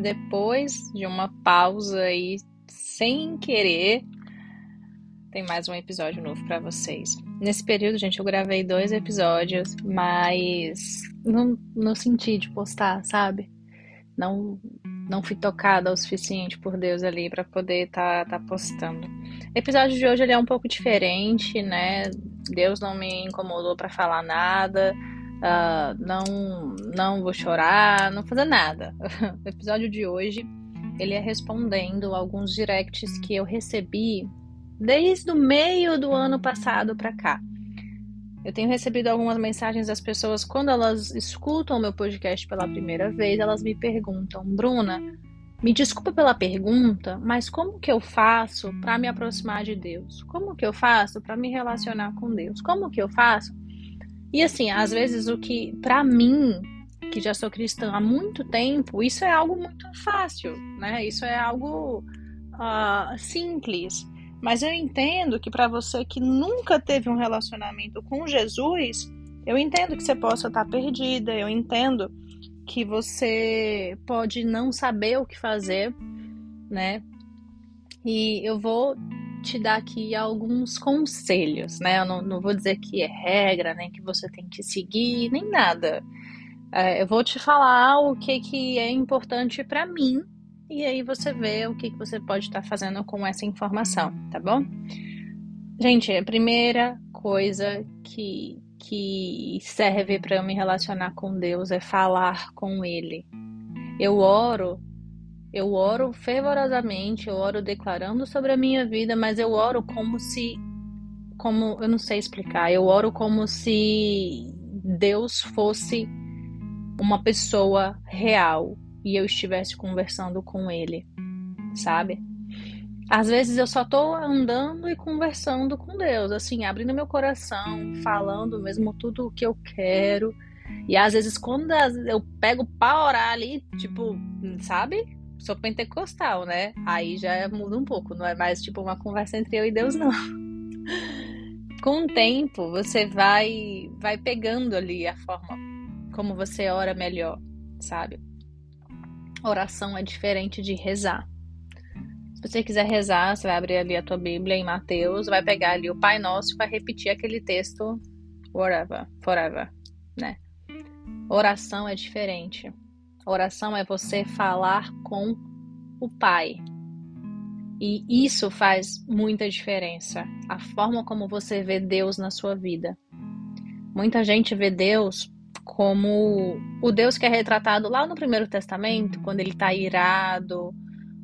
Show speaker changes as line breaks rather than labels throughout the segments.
depois de uma pausa aí sem querer, tem mais um episódio novo para vocês. Nesse período, gente, eu gravei dois episódios, mas não, não senti de postar, sabe? Não, não fui tocada o suficiente por Deus ali para poder estar tá, tá postando. O episódio de hoje ele é um pouco diferente, né? Deus não me incomodou para falar nada. Uh, não, não vou chorar, não fazer nada. o episódio de hoje ele é respondendo alguns directs que eu recebi desde o meio do ano passado para cá. Eu tenho recebido algumas mensagens das pessoas quando elas escutam o meu podcast pela primeira vez, elas me perguntam: "Bruna, me desculpa pela pergunta, mas como que eu faço para me aproximar de Deus? Como que eu faço para me relacionar com Deus? Como que eu faço e assim, às vezes o que, para mim, que já sou cristã há muito tempo, isso é algo muito fácil, né? Isso é algo uh, simples. Mas eu entendo que para você que nunca teve um relacionamento com Jesus, eu entendo que você possa estar perdida, eu entendo que você pode não saber o que fazer, né? E eu vou te dar aqui alguns conselhos, né? Eu não, não vou dizer que é regra, nem que você tem que seguir, nem nada. É, eu vou te falar o que, que é importante para mim e aí você vê o que, que você pode estar tá fazendo com essa informação, tá bom? Gente, a primeira coisa que, que serve para eu me relacionar com Deus é falar com Ele. Eu oro eu oro fervorosamente, eu oro declarando sobre a minha vida, mas eu oro como se. Como. Eu não sei explicar. Eu oro como se Deus fosse uma pessoa real e eu estivesse conversando com Ele, sabe? Às vezes eu só tô andando e conversando com Deus, assim, abrindo meu coração, falando mesmo tudo o que eu quero. E às vezes quando eu pego pra orar ali, tipo, sabe? Sou pentecostal, né? Aí já muda um pouco, não é mais tipo uma conversa entre eu e Deus, não. Com o tempo, você vai vai pegando ali a forma como você ora melhor, sabe? Oração é diferente de rezar. Se você quiser rezar, você vai abrir ali a tua Bíblia em Mateus, vai pegar ali o Pai Nosso e vai repetir aquele texto whatever, forever, né? Oração é diferente. Oração é você falar com o Pai. E isso faz muita diferença. A forma como você vê Deus na sua vida. Muita gente vê Deus como o Deus que é retratado lá no Primeiro Testamento, quando ele está irado,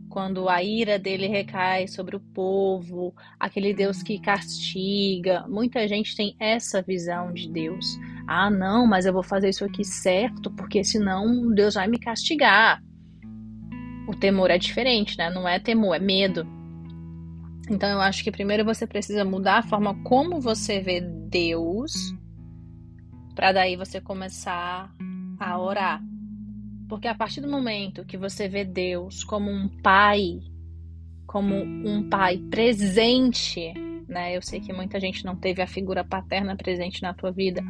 quando a ira dele recai sobre o povo, aquele Deus que castiga. Muita gente tem essa visão de Deus. Ah, não, mas eu vou fazer isso aqui certo, porque senão Deus vai me castigar. O temor é diferente, né? Não é temor, é medo. Então eu acho que primeiro você precisa mudar a forma como você vê Deus, para daí você começar a orar. Porque a partir do momento que você vê Deus como um pai, como um pai presente, né? Eu sei que muita gente não teve a figura paterna presente na tua vida.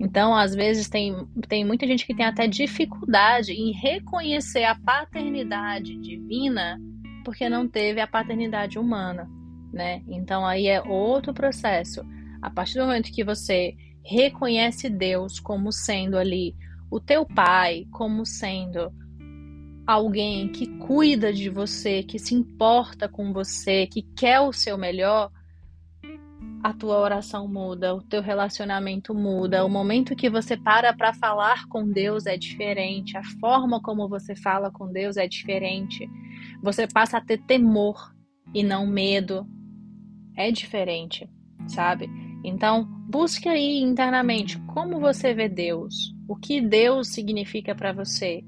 Então, às vezes, tem, tem muita gente que tem até dificuldade em reconhecer a paternidade divina porque não teve a paternidade humana, né? Então, aí é outro processo. A partir do momento que você reconhece Deus como sendo ali o teu pai como sendo alguém que cuida de você, que se importa com você, que quer o seu melhor, a tua oração muda, o teu relacionamento muda, o momento que você para para falar com Deus é diferente, a forma como você fala com Deus é diferente. Você passa a ter temor e não medo. É diferente, sabe? Então, busque aí internamente como você vê Deus, o que Deus significa para você.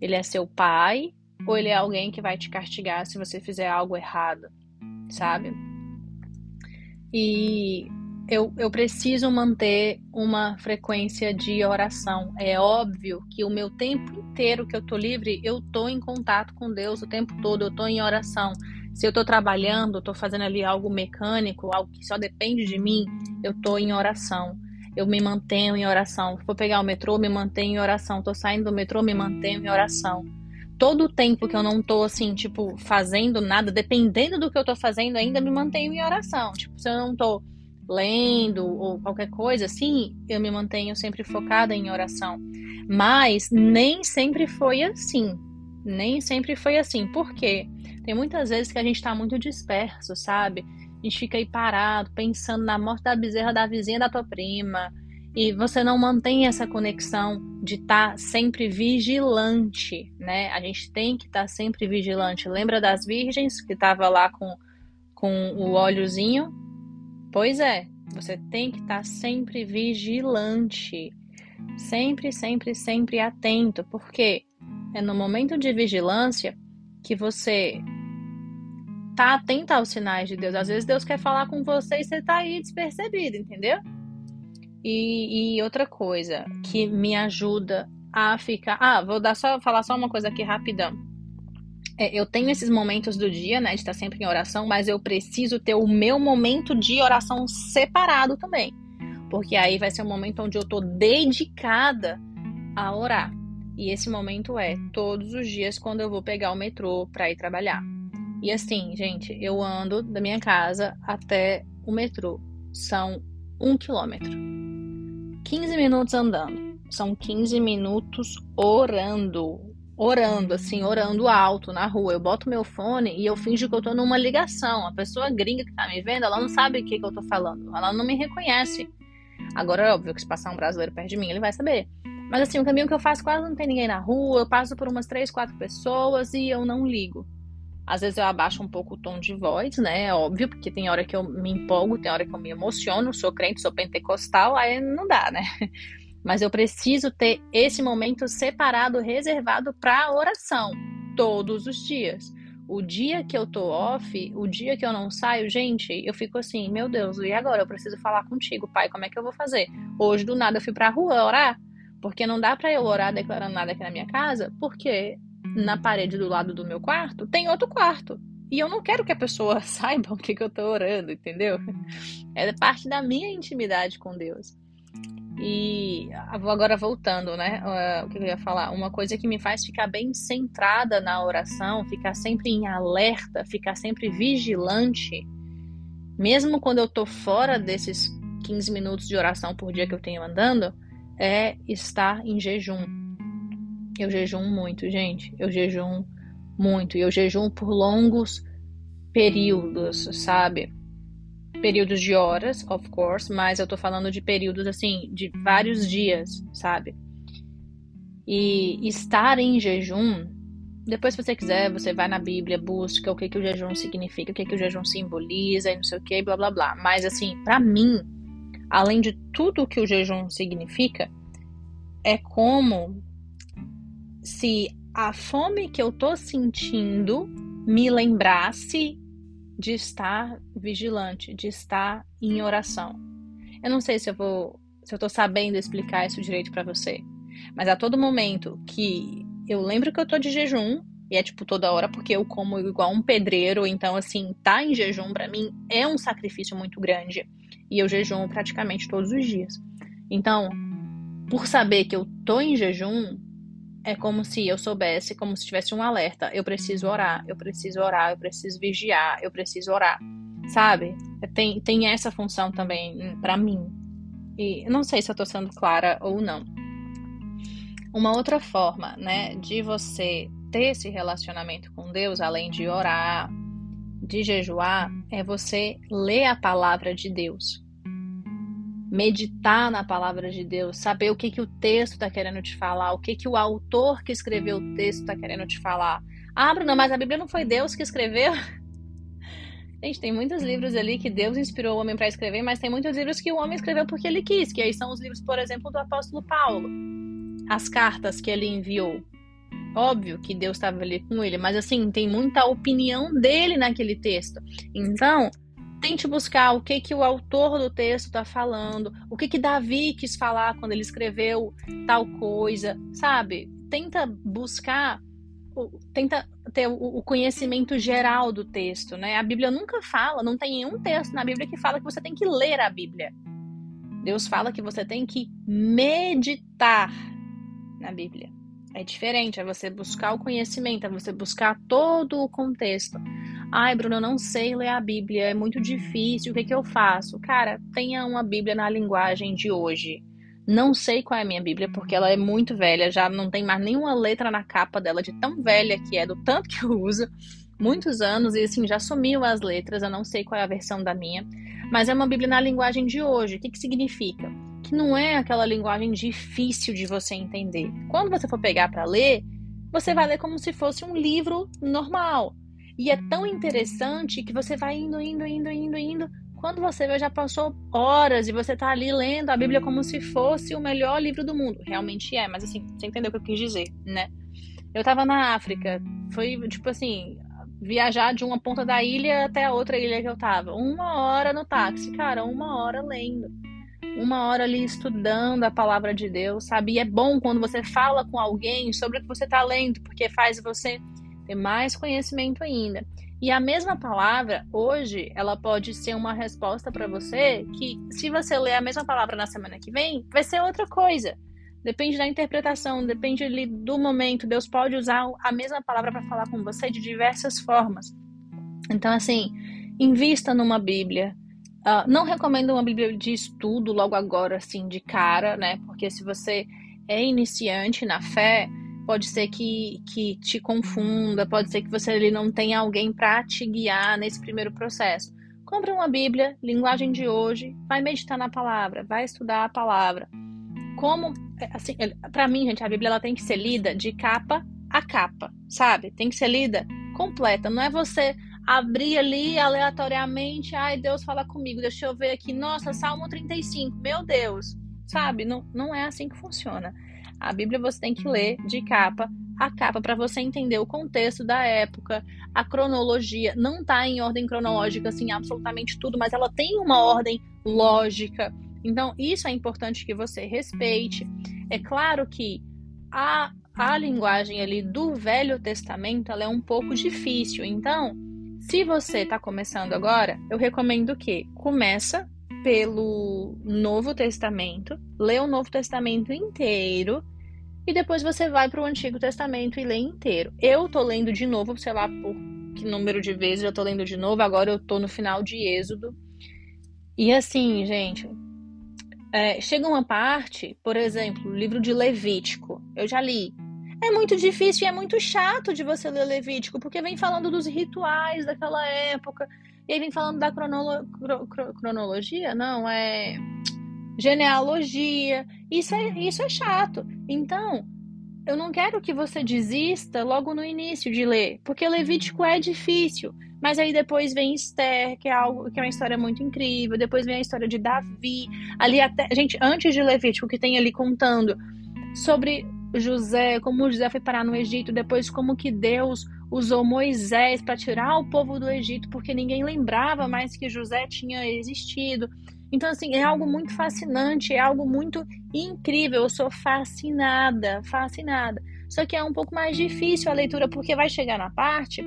Ele é seu pai ou ele é alguém que vai te castigar se você fizer algo errado, sabe? E eu, eu preciso manter uma frequência de oração. É óbvio que o meu tempo inteiro que eu tô livre, eu tô em contato com Deus o tempo todo, eu tô em oração. Se eu estou trabalhando, estou fazendo ali algo mecânico, algo que só depende de mim, eu estou em oração. Eu me mantenho em oração. Vou pegar o metrô, me mantenho em oração. Estou saindo do metrô, me mantenho em oração. Todo o tempo que eu não tô assim, tipo, fazendo nada, dependendo do que eu tô fazendo, ainda me mantenho em oração. Tipo, se eu não tô lendo ou qualquer coisa assim, eu me mantenho sempre focada em oração. Mas nem sempre foi assim. Nem sempre foi assim. Por quê? Tem muitas vezes que a gente tá muito disperso, sabe? A gente fica aí parado, pensando na morte da bezerra da vizinha da tua prima. E você não mantém essa conexão de estar tá sempre vigilante, né? A gente tem que estar tá sempre vigilante. Lembra das virgens que tava lá com, com o óleozinho? Pois é, você tem que estar tá sempre vigilante. Sempre, sempre, sempre atento, porque é no momento de vigilância que você tá atento aos sinais de Deus. Às vezes Deus quer falar com você e você tá aí despercebido, entendeu? E, e outra coisa que me ajuda a ficar. Ah, vou dar só falar só uma coisa aqui rapidão. É, eu tenho esses momentos do dia, né, de estar sempre em oração, mas eu preciso ter o meu momento de oração separado também. Porque aí vai ser um momento onde eu tô dedicada a orar. E esse momento é todos os dias quando eu vou pegar o metrô para ir trabalhar. E assim, gente, eu ando da minha casa até o metrô. São um quilômetro. 15 minutos andando. São 15 minutos orando. Orando, assim, orando alto na rua. Eu boto meu fone e eu finjo que eu tô numa ligação. A pessoa gringa que tá me vendo, ela não sabe o que, que eu tô falando. Ela não me reconhece. Agora, é óbvio que se passar um brasileiro perto de mim, ele vai saber. Mas assim, o caminho que eu faço quase não tem ninguém na rua, eu passo por umas três, quatro pessoas e eu não ligo. Às vezes eu abaixo um pouco o tom de voz, né? É óbvio, porque tem hora que eu me empolgo, tem hora que eu me emociono, sou crente, sou pentecostal, aí não dá, né? Mas eu preciso ter esse momento separado, reservado para oração, todos os dias. O dia que eu tô off, o dia que eu não saio, gente, eu fico assim, meu Deus, e agora? Eu preciso falar contigo, pai, como é que eu vou fazer? Hoje do nada eu fui pra rua orar, porque não dá para eu orar declarando nada aqui na minha casa, porque na parede do lado do meu quarto tem outro quarto. E eu não quero que a pessoa saiba o que, que eu tô orando, entendeu? É parte da minha intimidade com Deus. E agora voltando, né? Uh, o que eu ia falar? Uma coisa que me faz ficar bem centrada na oração, ficar sempre em alerta, ficar sempre vigilante, mesmo quando eu tô fora desses 15 minutos de oração por dia que eu tenho andando, é estar em jejum. Eu jejum muito, gente. Eu jejum muito. E eu jejum por longos períodos, sabe? Períodos de horas, of course, mas eu tô falando de períodos assim, de vários dias, sabe? E estar em jejum, depois se você quiser, você vai na Bíblia, busca o que, que o jejum significa, o que, que o jejum simboliza e não sei o que, blá blá blá. Mas assim, para mim, além de tudo que o jejum significa, é como se a fome que eu tô sentindo me lembrasse de estar vigilante, de estar em oração. Eu não sei se eu vou, se eu tô sabendo explicar isso direito para você, mas a todo momento que eu lembro que eu tô de jejum, e é tipo toda hora porque eu como igual um pedreiro, então assim, tá em jejum para mim é um sacrifício muito grande, e eu jejum praticamente todos os dias. Então, por saber que eu tô em jejum, é como se eu soubesse, como se tivesse um alerta. Eu preciso orar, eu preciso orar, eu preciso vigiar, eu preciso orar. Sabe? Tem, tem essa função também para mim. E não sei se eu tô sendo clara ou não. Uma outra forma, né, de você ter esse relacionamento com Deus, além de orar, de jejuar, é você ler a palavra de Deus meditar na palavra de Deus, saber o que, que o texto está querendo te falar, o que, que o autor que escreveu o texto está querendo te falar. Ah, Bruna, mas a Bíblia não foi Deus que escreveu? Gente, tem muitos livros ali que Deus inspirou o homem para escrever, mas tem muitos livros que o homem escreveu porque ele quis, que aí são os livros, por exemplo, do apóstolo Paulo. As cartas que ele enviou. Óbvio que Deus estava ali com ele, mas assim, tem muita opinião dele naquele texto. Então, Tente buscar o que que o autor do texto está falando, o que que Davi quis falar quando ele escreveu tal coisa, sabe? Tenta buscar, tenta ter o conhecimento geral do texto, né? A Bíblia nunca fala, não tem nenhum texto na Bíblia que fala que você tem que ler a Bíblia. Deus fala que você tem que meditar na Bíblia. É diferente, é você buscar o conhecimento, é você buscar todo o contexto. Ai, Bruno, eu não sei ler a Bíblia, é muito difícil, o que, que eu faço? Cara, tenha uma Bíblia na linguagem de hoje. Não sei qual é a minha Bíblia, porque ela é muito velha, já não tem mais nenhuma letra na capa dela, de tão velha que é, do tanto que eu uso. Muitos anos, e assim, já sumiu as letras, eu não sei qual é a versão da minha. Mas é uma Bíblia na linguagem de hoje. O que, que significa? que não é aquela linguagem difícil de você entender. Quando você for pegar para ler, você vai ler como se fosse um livro normal. E é tão interessante que você vai indo, indo, indo, indo, indo. Quando você vê, já passou horas e você está ali lendo a Bíblia como se fosse o melhor livro do mundo. Realmente é, mas assim, você entendeu o que eu quis dizer, né? Eu estava na África, foi tipo assim, viajar de uma ponta da ilha até a outra ilha que eu tava. Uma hora no táxi, cara, uma hora lendo uma hora ali estudando a palavra de Deus, sabe? E é bom quando você fala com alguém sobre o que você está lendo, porque faz você ter mais conhecimento ainda. E a mesma palavra, hoje, ela pode ser uma resposta para você que, se você ler a mesma palavra na semana que vem, vai ser outra coisa. Depende da interpretação, depende ali do momento. Deus pode usar a mesma palavra para falar com você de diversas formas. Então, assim, invista numa Bíblia, Uh, não recomendo uma Bíblia de estudo logo agora, assim, de cara, né? Porque se você é iniciante na fé, pode ser que, que te confunda, pode ser que você ali não tenha alguém para te guiar nesse primeiro processo. Compre uma Bíblia, linguagem de hoje, vai meditar na palavra, vai estudar a palavra. Como, assim, para mim, gente, a Bíblia ela tem que ser lida de capa a capa, sabe? Tem que ser lida completa. Não é você abrir ali aleatoriamente, ai, Deus fala comigo, deixa eu ver aqui, nossa, Salmo 35, meu Deus, sabe? Não, não é assim que funciona. A Bíblia você tem que ler de capa a capa para você entender o contexto da época, a cronologia. Não tá em ordem cronológica, assim, absolutamente tudo, mas ela tem uma ordem lógica. Então, isso é importante que você respeite. É claro que a, a linguagem ali do Velho Testamento ela é um pouco difícil. Então, se você está começando agora, eu recomendo que começa pelo Novo Testamento, lê o Novo Testamento inteiro e depois você vai para o Antigo Testamento e lê inteiro. Eu tô lendo de novo, sei lá por que número de vezes eu tô lendo de novo, agora eu tô no final de Êxodo. E assim, gente, é, chega uma parte, por exemplo, o livro de Levítico, eu já li, é muito difícil e é muito chato de você ler Levítico, porque vem falando dos rituais daquela época, e aí vem falando da cronolo... cronologia, não, é genealogia. Isso é, isso é chato. Então, eu não quero que você desista logo no início de ler, porque Levítico é difícil. Mas aí depois vem Esther, que é algo que é uma história muito incrível. Depois vem a história de Davi. Ali até, gente, antes de Levítico, que tem ali contando sobre José, como José foi parar no Egito, depois como que Deus usou Moisés para tirar o povo do Egito, porque ninguém lembrava mais que José tinha existido. Então, assim, é algo muito fascinante, é algo muito incrível. Eu sou fascinada, fascinada. Só que é um pouco mais difícil a leitura, porque vai chegar na parte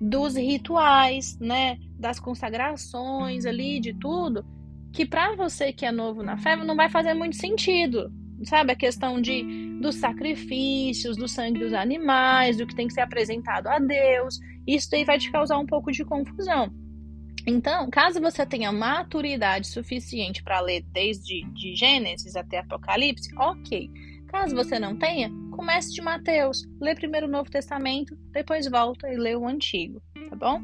dos rituais, né? Das consagrações ali, de tudo, que para você que é novo na fé não vai fazer muito sentido sabe? A questão de, dos sacrifícios, do sangue dos animais, do que tem que ser apresentado a Deus. Isso aí vai te causar um pouco de confusão. Então, caso você tenha maturidade suficiente para ler desde de Gênesis até Apocalipse, ok. Caso você não tenha, comece de Mateus, lê primeiro o Novo Testamento, depois volta e lê o Antigo, tá bom?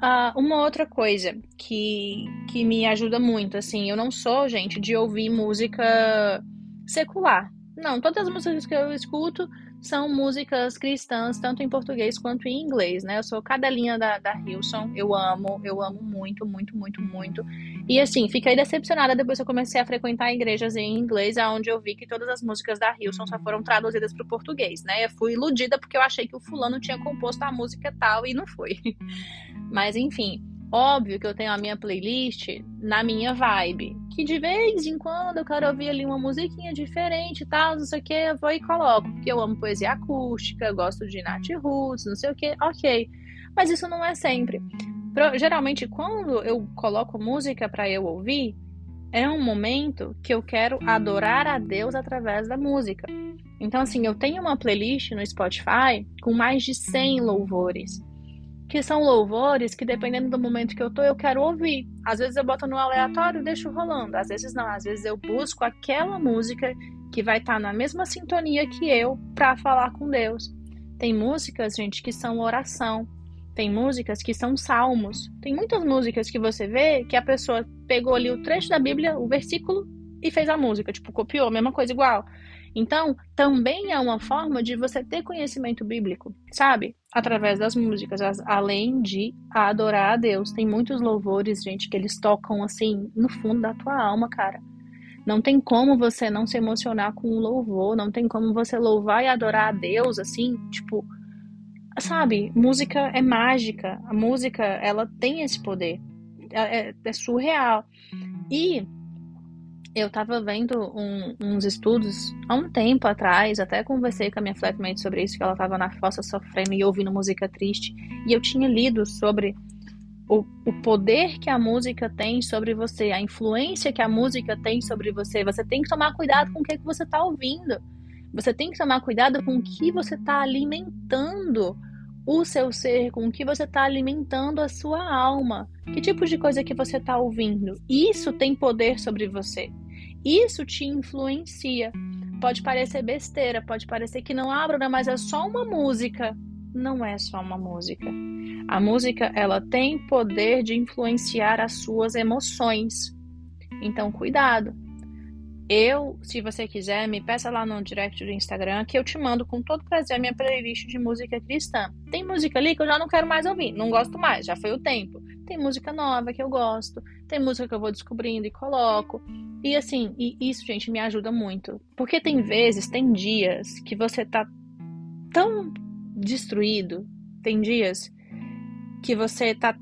Uh, uma outra coisa que, que me ajuda muito, assim, eu não sou, gente, de ouvir música secular. Não, todas as músicas que eu escuto são músicas cristãs, tanto em português quanto em inglês, né? Eu sou cadelinha da, da Hilson, eu amo, eu amo muito, muito, muito, muito. E assim, fiquei decepcionada depois que eu comecei a frequentar igrejas em inglês, aonde eu vi que todas as músicas da Hilson só foram traduzidas para o português, né? Eu fui iludida porque eu achei que o fulano tinha composto a música tal e não foi. Mas enfim, Óbvio que eu tenho a minha playlist na minha vibe. Que de vez em quando eu quero ouvir ali uma musiquinha diferente e tal, não sei o que, eu vou e coloco. Porque eu amo poesia acústica, gosto de Nat Roots, não sei o que, ok. Mas isso não é sempre. Geralmente, quando eu coloco música para eu ouvir, é um momento que eu quero adorar a Deus através da música. Então, assim, eu tenho uma playlist no Spotify com mais de 100 louvores. Que são louvores que, dependendo do momento que eu tô, eu quero ouvir. Às vezes eu boto no aleatório e deixo rolando. Às vezes não. Às vezes eu busco aquela música que vai estar tá na mesma sintonia que eu para falar com Deus. Tem músicas, gente, que são oração. Tem músicas que são salmos. Tem muitas músicas que você vê que a pessoa pegou ali o trecho da Bíblia, o versículo, e fez a música. Tipo, copiou, mesma coisa igual. Então, também é uma forma de você ter conhecimento bíblico, sabe? Através das músicas, além de adorar a Deus. Tem muitos louvores, gente, que eles tocam assim no fundo da tua alma, cara. Não tem como você não se emocionar com o louvor, não tem como você louvar e adorar a Deus assim, tipo, sabe? Música é mágica, a música ela tem esse poder, é, é, é surreal. E eu tava vendo um, uns estudos há um tempo atrás, até conversei com a minha flatmate sobre isso, que ela tava na fossa sofrendo e ouvindo música triste, e eu tinha lido sobre o, o poder que a música tem sobre você, a influência que a música tem sobre você. Você tem que tomar cuidado com o que, que você está ouvindo. Você tem que tomar cuidado com o que você está alimentando o seu ser, com o que você está alimentando a sua alma. Que tipo de coisa que você está ouvindo? Isso tem poder sobre você. Isso te influencia. Pode parecer besteira, pode parecer que não abra, né? mas é só uma música. Não é só uma música. A música, ela tem poder de influenciar as suas emoções. Então, cuidado. Eu, se você quiser, me peça lá no direct do Instagram que eu te mando com todo prazer a minha playlist de música cristã. Tem música ali que eu já não quero mais ouvir, não gosto mais, já foi o tempo. Tem música nova que eu gosto, tem música que eu vou descobrindo e coloco. E assim, e isso, gente, me ajuda muito. Porque tem vezes, tem dias que você tá tão destruído, tem dias que você tá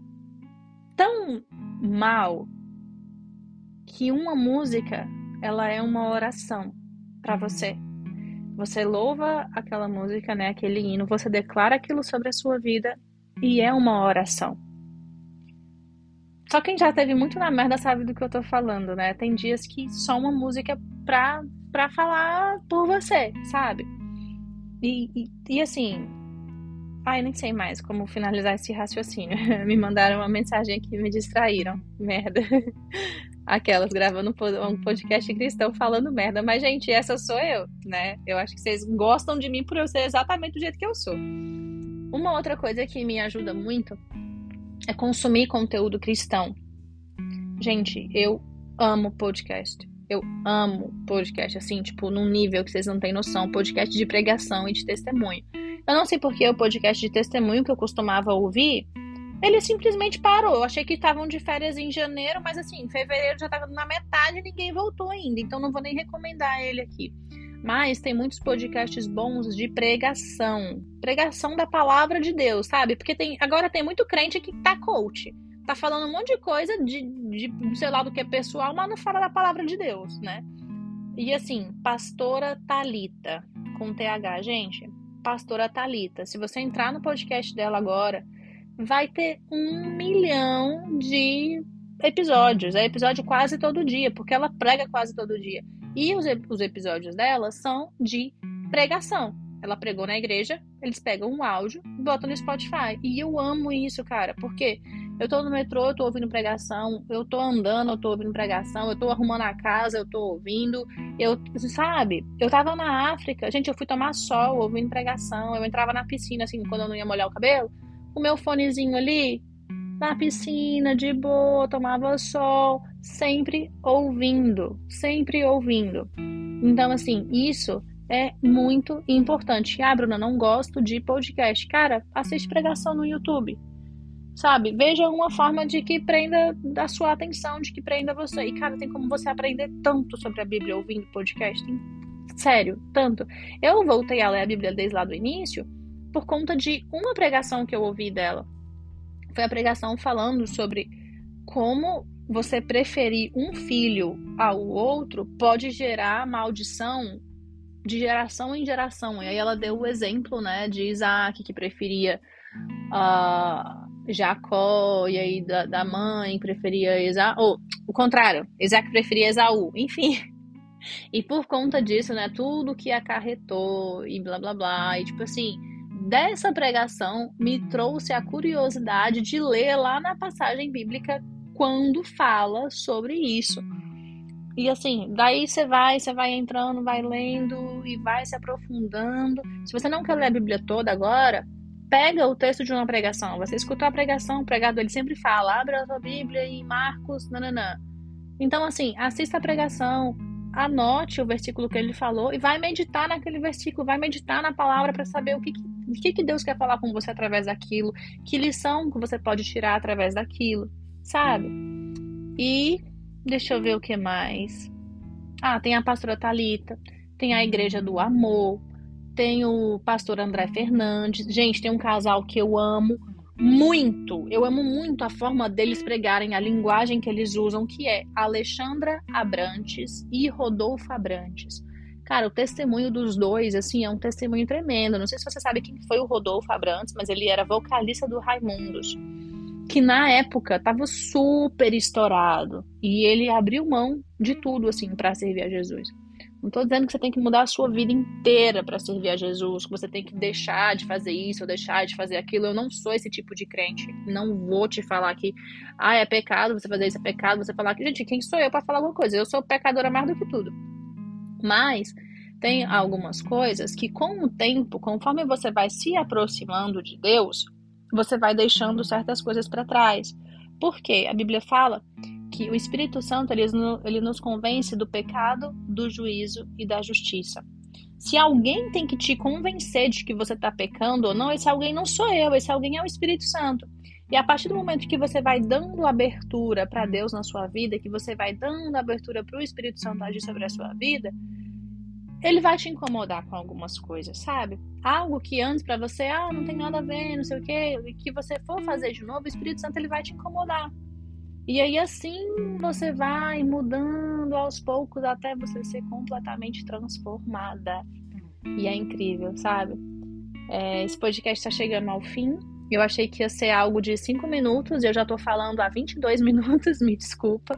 tão mal que uma música ela é uma oração para você. Você louva aquela música, né, aquele hino, você declara aquilo sobre a sua vida e é uma oração. Só quem já teve muito na merda sabe do que eu tô falando, né? Tem dias que só uma música é pra, pra falar por você, sabe? E, e, e assim. Ai, nem sei mais como finalizar esse raciocínio. me mandaram uma mensagem aqui me distraíram. Merda. Aquelas gravando um podcast cristão falando merda. Mas, gente, essa sou eu, né? Eu acho que vocês gostam de mim por eu ser exatamente do jeito que eu sou. Uma outra coisa que me ajuda muito é consumir conteúdo cristão. Gente, eu amo podcast. Eu amo podcast, assim, tipo, num nível que vocês não têm noção. Podcast de pregação e de testemunho. Eu não sei porque o podcast de testemunho que eu costumava ouvir ele simplesmente parou. Eu achei que estavam de férias em janeiro, mas assim, em fevereiro já estava na metade e ninguém voltou ainda. Então não vou nem recomendar ele aqui. Mas tem muitos podcasts bons de pregação. Pregação da palavra de Deus, sabe? Porque tem agora tem muito crente que tá coach. Tá falando um monte de coisa de, de sei lá do que é pessoal, mas não fala da palavra de Deus, né? E assim, pastora Talita com TH, gente. Pastora Talita. Se você entrar no podcast dela agora, vai ter um milhão de episódios. É episódio quase todo dia, porque ela prega quase todo dia. E os, os episódios dela são de pregação. Ela pregou na igreja, eles pegam um áudio e botam no Spotify. E eu amo isso, cara, porque eu tô no metrô, eu tô ouvindo pregação, eu tô andando, eu tô ouvindo pregação, eu tô arrumando a casa, eu tô ouvindo. Eu, sabe? Eu tava na África, gente, eu fui tomar sol ouvindo pregação, eu entrava na piscina, assim, quando eu não ia molhar o cabelo o meu fonezinho ali na piscina, de boa, tomava sol, sempre ouvindo, sempre ouvindo. Então, assim, isso é muito importante. Ah, Bruna, não gosto de podcast. Cara, assiste pregação no YouTube. Sabe? Veja uma forma de que prenda a sua atenção, de que prenda você. E, cara, tem como você aprender tanto sobre a Bíblia ouvindo podcast. Sério, tanto. Eu voltei a ler a Bíblia desde lá do início por conta de uma pregação que eu ouvi dela. Foi a pregação falando sobre como você preferir um filho ao outro pode gerar maldição de geração em geração. E aí ela deu o exemplo, né, de Isaac que preferia uh, Jacó e aí da, da mãe preferia Esaú, ou o contrário, Isaac preferia Esaú. Enfim, E por conta disso, né, tudo que acarretou e blá blá blá, e tipo assim, dessa pregação me trouxe a curiosidade de ler lá na passagem bíblica quando fala sobre isso. E assim, daí você vai, você vai entrando, vai lendo e vai se aprofundando. Se você não quer ler a Bíblia toda agora, pega o texto de uma pregação. Você escutou a pregação, o pregador ele sempre fala, abre a sua Bíblia em Marcos, nananã. Então, assim, assista a pregação, anote o versículo que ele falou e vai meditar naquele versículo, vai meditar na palavra para saber o que, que, que Deus quer falar com você através daquilo, que lição que você pode tirar através daquilo, sabe? E deixa eu ver o que mais. Ah, tem a pastora Talita, tem a Igreja do Amor, tem o pastor André Fernandes. Gente, tem um casal que eu amo muito. Eu amo muito a forma deles pregarem, a linguagem que eles usam, que é Alexandra Abrantes e Rodolfo Abrantes. Cara, o testemunho dos dois, assim, é um testemunho tremendo. Não sei se você sabe quem foi o Rodolfo Abrantes, mas ele era vocalista do Raimundos, que na época tava super estourado. E ele abriu mão de tudo, assim, para servir a Jesus. Não estou dizendo que você tem que mudar a sua vida inteira para servir a Jesus, que você tem que deixar de fazer isso ou deixar de fazer aquilo. Eu não sou esse tipo de crente. Não vou te falar que, ah, é pecado você fazer isso, é pecado você falar que, gente, quem sou eu para falar alguma coisa? Eu sou pecadora mais do que tudo. Mas tem algumas coisas que, com o tempo, conforme você vai se aproximando de Deus, você vai deixando certas coisas para trás. Por quê? A Bíblia fala que o Espírito Santo ele, ele nos convence do pecado, do juízo e da justiça. Se alguém tem que te convencer de que você está pecando ou não, esse alguém não sou eu, esse alguém é o Espírito Santo. E a partir do momento que você vai dando abertura para Deus na sua vida, que você vai dando abertura para o Espírito Santo agir sobre a sua vida, ele vai te incomodar com algumas coisas, sabe? Algo que antes para você, ah, não tem nada a ver, não sei o quê, e que você for fazer de novo, o Espírito Santo ele vai te incomodar. E aí assim você vai mudando aos poucos até você ser completamente transformada. E é incrível, sabe? É, esse podcast está chegando ao fim. Eu achei que ia ser algo de 5 minutos e eu já tô falando há 22 minutos, me desculpa.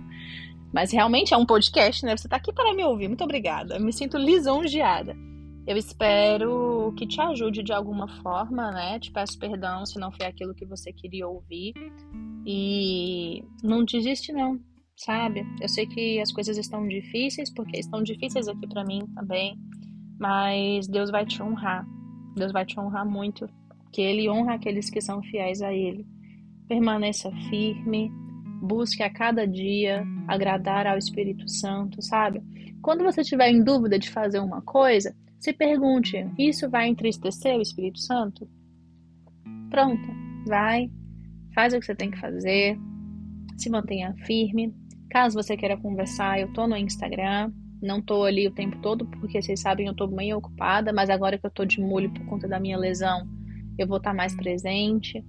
Mas realmente é um podcast, né? Você tá aqui para me ouvir. Muito obrigada. Eu me sinto lisonjeada. Eu espero que te ajude de alguma forma, né? Te peço perdão se não foi aquilo que você queria ouvir. E não desiste, não, sabe? Eu sei que as coisas estão difíceis, porque estão difíceis aqui para mim também. Mas Deus vai te honrar. Deus vai te honrar muito. Que Ele honra aqueles que são fiéis a Ele. Permaneça firme. Busque a cada dia agradar ao Espírito Santo, sabe? Quando você estiver em dúvida de fazer uma coisa, se pergunte: isso vai entristecer o Espírito Santo? Pronto, vai, faz o que você tem que fazer, se mantenha firme. Caso você queira conversar, eu tô no Instagram, não tô ali o tempo todo, porque vocês sabem, eu tô bem ocupada, mas agora que eu tô de molho por conta da minha lesão, eu vou estar tá mais presente.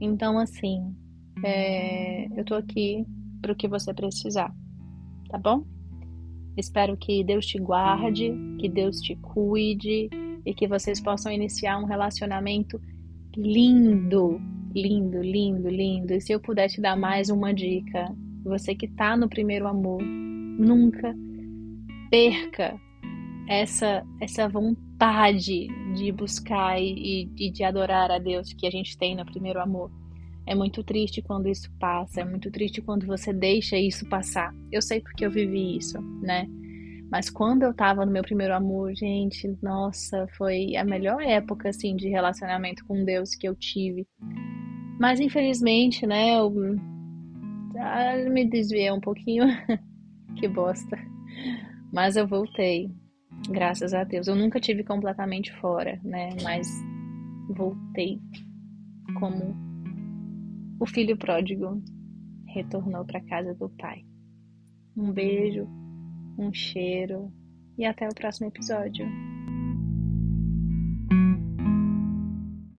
Então, assim, é, eu tô aqui pro que você precisar, tá bom? Espero que Deus te guarde, que Deus te cuide e que vocês possam iniciar um relacionamento lindo, lindo, lindo, lindo. E se eu puder te dar mais uma dica, você que está no primeiro amor, nunca perca essa essa vontade de buscar e, e de adorar a Deus que a gente tem no primeiro amor. É muito triste quando isso passa, é muito triste quando você deixa isso passar. Eu sei porque eu vivi isso, né? Mas quando eu tava no meu primeiro amor, gente, nossa, foi a melhor época assim de relacionamento com Deus que eu tive. Mas infelizmente, né, eu ah, me desviei um pouquinho. que bosta. Mas eu voltei. Graças a Deus. Eu nunca tive completamente fora, né? Mas voltei como o filho pródigo retornou para casa do pai. Um beijo, um cheiro e até o próximo episódio.